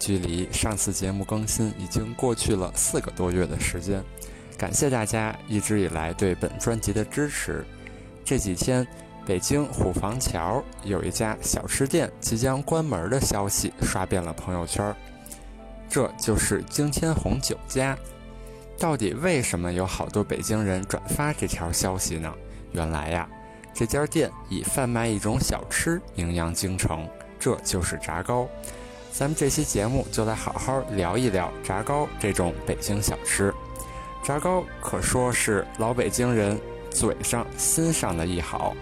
距离上次节目更新已经过去了四个多月的时间，感谢大家一直以来对本专辑的支持。这几天，北京虎坊桥有一家小吃店即将关门的消息刷遍了朋友圈，这就是京天红酒家。到底为什么有好多北京人转发这条消息呢？原来呀，这家店以贩卖一种小吃名扬京城，这就是炸糕。咱们这期节目就来好好聊一聊炸糕这种北京小吃。炸糕可说是老北京人嘴上心上的一好，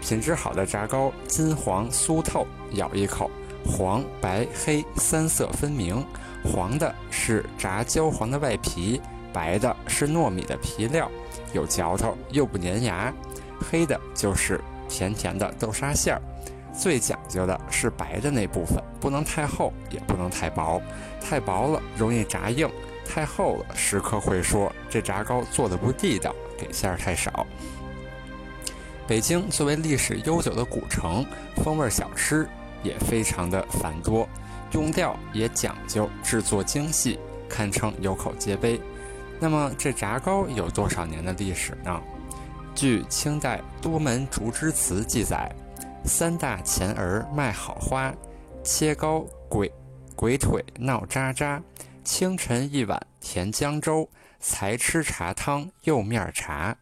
品质好的炸糕金黄酥透，咬一口黄白黑三色分明。黄的是炸焦黄的外皮，白的是糯米的皮料，有嚼头又不粘牙。黑的就是甜甜的豆沙馅儿。最讲究的是白的那部分，不能太厚，也不能太薄。太薄了容易炸硬，太厚了食客会说这炸糕做的不地道，给馅儿太少。北京作为历史悠久的古城，风味小吃也非常的繁多，用料也讲究，制作精细，堪称有口皆碑。那么这炸糕有多少年的历史呢？据清代多门竹枝词记载。三大钱儿卖好花，切糕鬼鬼腿闹喳喳。清晨一碗甜江粥，才吃茶汤又面茶。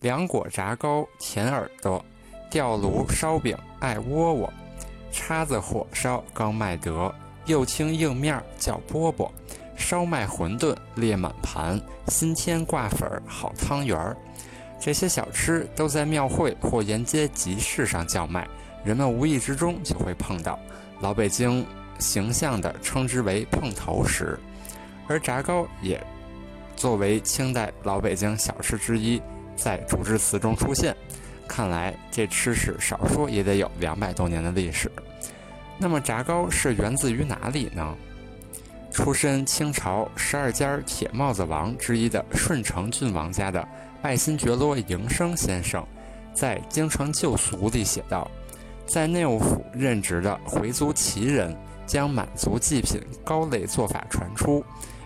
凉果炸糕甜耳朵，吊炉烧饼爱窝窝。叉子火烧刚卖得，又听硬面叫饽饽。烧麦馄饨列满盘，新添挂粉好汤圆儿。这些小吃都在庙会或沿街集市上叫卖。人们无意之中就会碰到，老北京形象地称之为“碰头食”，而炸糕也作为清代老北京小吃之一，在主旨词中出现。看来这吃食少说也得有两百多年的历史。那么炸糕是源自于哪里呢？出身清朝十二家铁帽子王之一的顺承郡王家的爱新觉罗迎生先生，在《京城旧俗》里写道。在内务府任职的回族旗人将满族祭品糕类做法传出，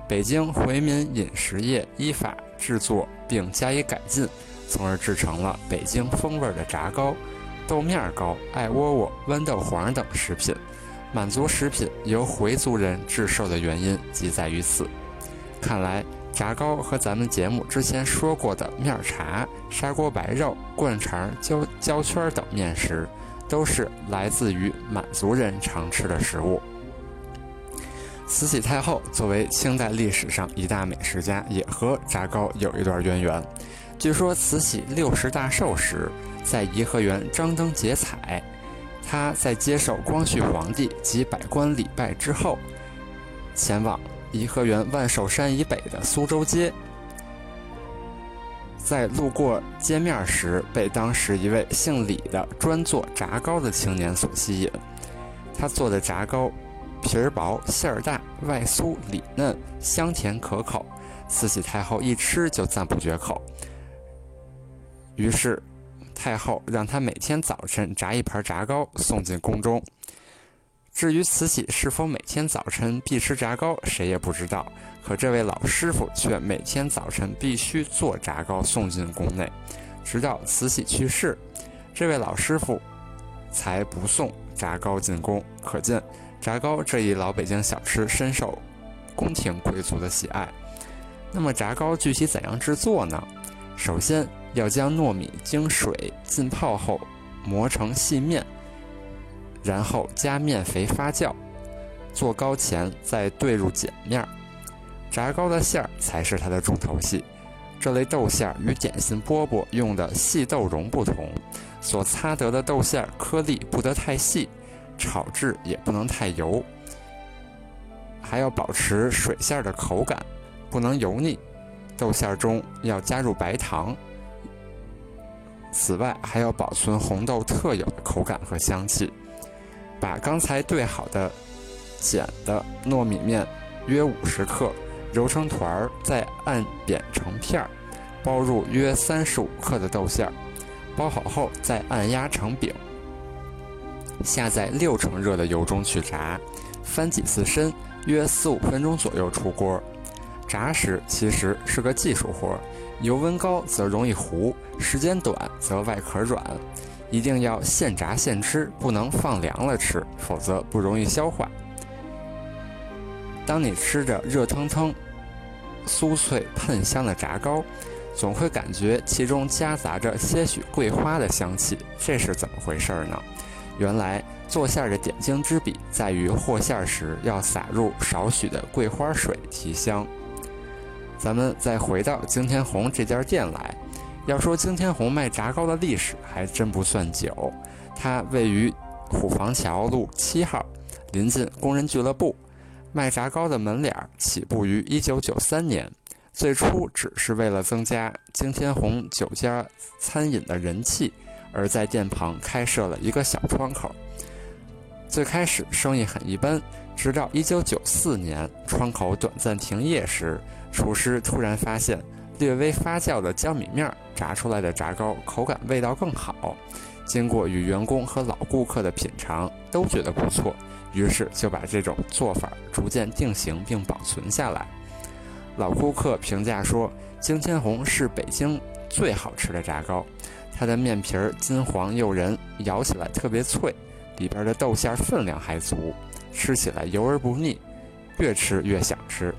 北京回民饮食业依法制作并加以改进，从而制成了北京风味的炸糕、豆面糕、艾窝窝、豌豆黄等食品。满族食品由回族人制售的原因即在于此。看来炸糕和咱们节目之前说过的面茶、砂锅白肉、灌肠、焦焦圈等面食。都是来自于满族人常吃的食物。慈禧太后作为清代历史上一大美食家，也和炸糕有一段渊源。据说慈禧六十大寿时，在颐和园张灯结彩，她在接受光绪皇帝及百官礼拜之后，前往颐和园万寿山以北的苏州街。在路过街面时，被当时一位姓李的专做炸糕的青年所吸引。他做的炸糕，皮儿薄，馅儿大，外酥里嫩，香甜可口。慈禧太后一吃就赞不绝口。于是，太后让他每天早晨炸一盘炸糕送进宫中。至于慈禧是否每天早晨必吃炸糕，谁也不知道。可这位老师傅却每天早晨必须做炸糕送进宫内，直到慈禧去世，这位老师傅才不送炸糕进宫。可见，炸糕这一老北京小吃深受宫廷贵族的喜爱。那么，炸糕具体怎样制作呢？首先要将糯米经水浸泡后磨成细面，然后加面肥发酵。做糕前再兑入碱面儿。炸糕的馅儿才是它的重头戏。这类豆馅儿与点心饽饽用的细豆蓉不同，所擦得的豆馅儿颗粒不得太细，炒制也不能太油，还要保持水馅儿的口感，不能油腻。豆馅儿中要加入白糖。此外，还要保存红豆特有的口感和香气。把刚才兑好的碱的糯米面约五十克揉成团儿，再按扁成片儿，包入约三十五克的豆馅儿。包好后再按压成饼，下在六成热的油中去炸，翻几次身，约四五分钟左右出锅。炸时其实是个技术活，油温高则容易糊，时间短则外壳软。一定要现炸现吃，不能放凉了吃，否则不容易消化。当你吃着热腾腾、酥脆喷香的炸糕，总会感觉其中夹杂着些许桂花的香气，这是怎么回事呢？原来做馅的点睛之笔在于和馅时要撒入少许的桂花水提香。咱们再回到惊天红这家店来。要说惊天红卖炸糕的历史还真不算久，它位于虎坊桥路七号，临近工人俱乐部。卖炸糕的门脸起步于1993年，最初只是为了增加惊天红酒家餐饮的人气，而在店旁开设了一个小窗口。最开始生意很一般，直到1994年窗口短暂停业时，厨师突然发现。略微发酵的江米面炸出来的炸糕口感味道更好，经过与员工和老顾客的品尝，都觉得不错，于是就把这种做法逐渐定型并保存下来。老顾客评价说：“京千红是北京最好吃的炸糕，它的面皮儿金黄诱人，咬起来特别脆，里边的豆馅分量还足，吃起来油而不腻，越吃越想吃。”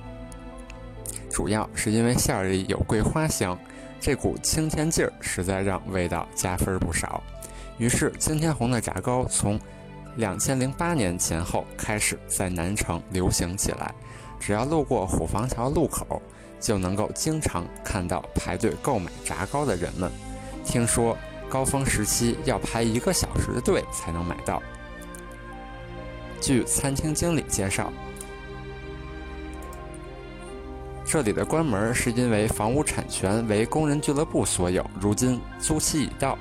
主要是因为馅儿里有桂花香，这股清甜劲儿实在让味道加分不少。于是，惊天红的炸糕从两千零八年前后开始在南城流行起来。只要路过虎坊桥路口，就能够经常看到排队购买炸糕的人们。听说高峰时期要排一个小时的队才能买到。据餐厅经理介绍。这里的关门是因为房屋产权为工人俱乐部所有，如今租期已到。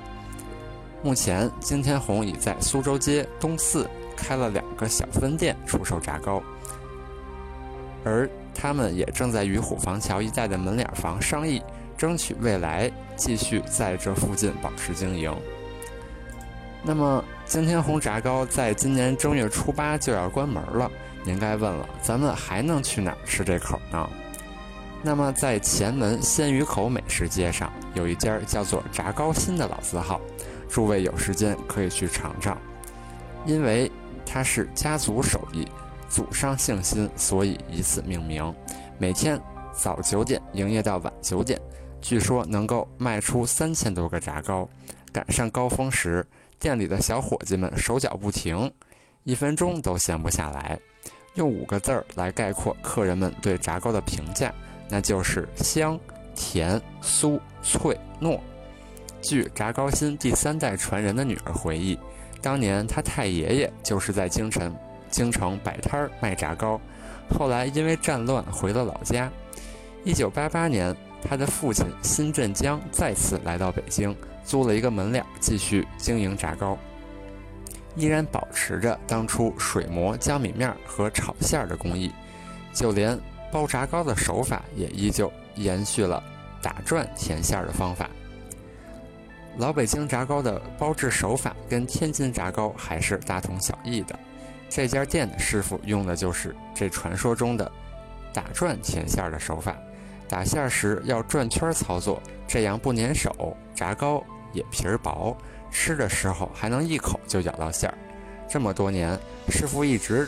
目前，金天红已在苏州街东四开了两个小分店出售炸糕，而他们也正在与虎坊桥一带的门脸房商议，争取未来继续在这附近保持经营。那么，惊天红炸糕在今年正月初八就要关门了，您该问了，咱们还能去哪儿吃这口呢？那么，在前门鲜鱼口美食街上，有一家叫做炸糕心的老字号，诸位有时间可以去尝尝。因为它是家族手艺，祖上姓辛，所以以此命名。每天早九点营业到晚九点，据说能够卖出三千多个炸糕。赶上高峰时，店里的小伙计们手脚不停，一分钟都闲不下来。用五个字儿来概括客人们对炸糕的评价。那就是香、甜、酥、脆、糯。据炸糕新第三代传人的女儿回忆，当年他太爷爷就是在京城京城摆摊儿卖炸糕，后来因为战乱回了老家。一九八八年，他的父亲辛振江再次来到北京，租了一个门脸继续经营炸糕，依然保持着当初水磨江米面和炒馅儿的工艺，就连。包炸糕的手法也依旧延续了打转填馅儿的方法。老北京炸糕的包制手法跟天津炸糕还是大同小异的。这家店的师傅用的就是这传说中的打转填馅儿的手法。打馅儿时要转圈操作，这样不粘手，炸糕也皮儿薄，吃的时候还能一口就咬到馅儿。这么多年，师傅一直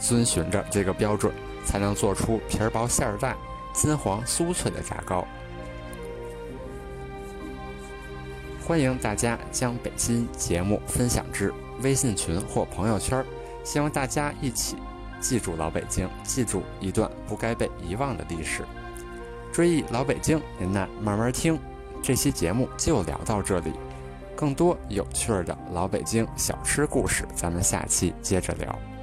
遵循着这个标准。才能做出皮儿薄馅儿大、金黄酥脆的炸糕。欢迎大家将北京节目分享至微信群或朋友圈，希望大家一起记住老北京，记住一段不该被遗忘的历史。追忆老北京，您呐慢慢听。这期节目就聊到这里，更多有趣儿的老北京小吃故事，咱们下期接着聊。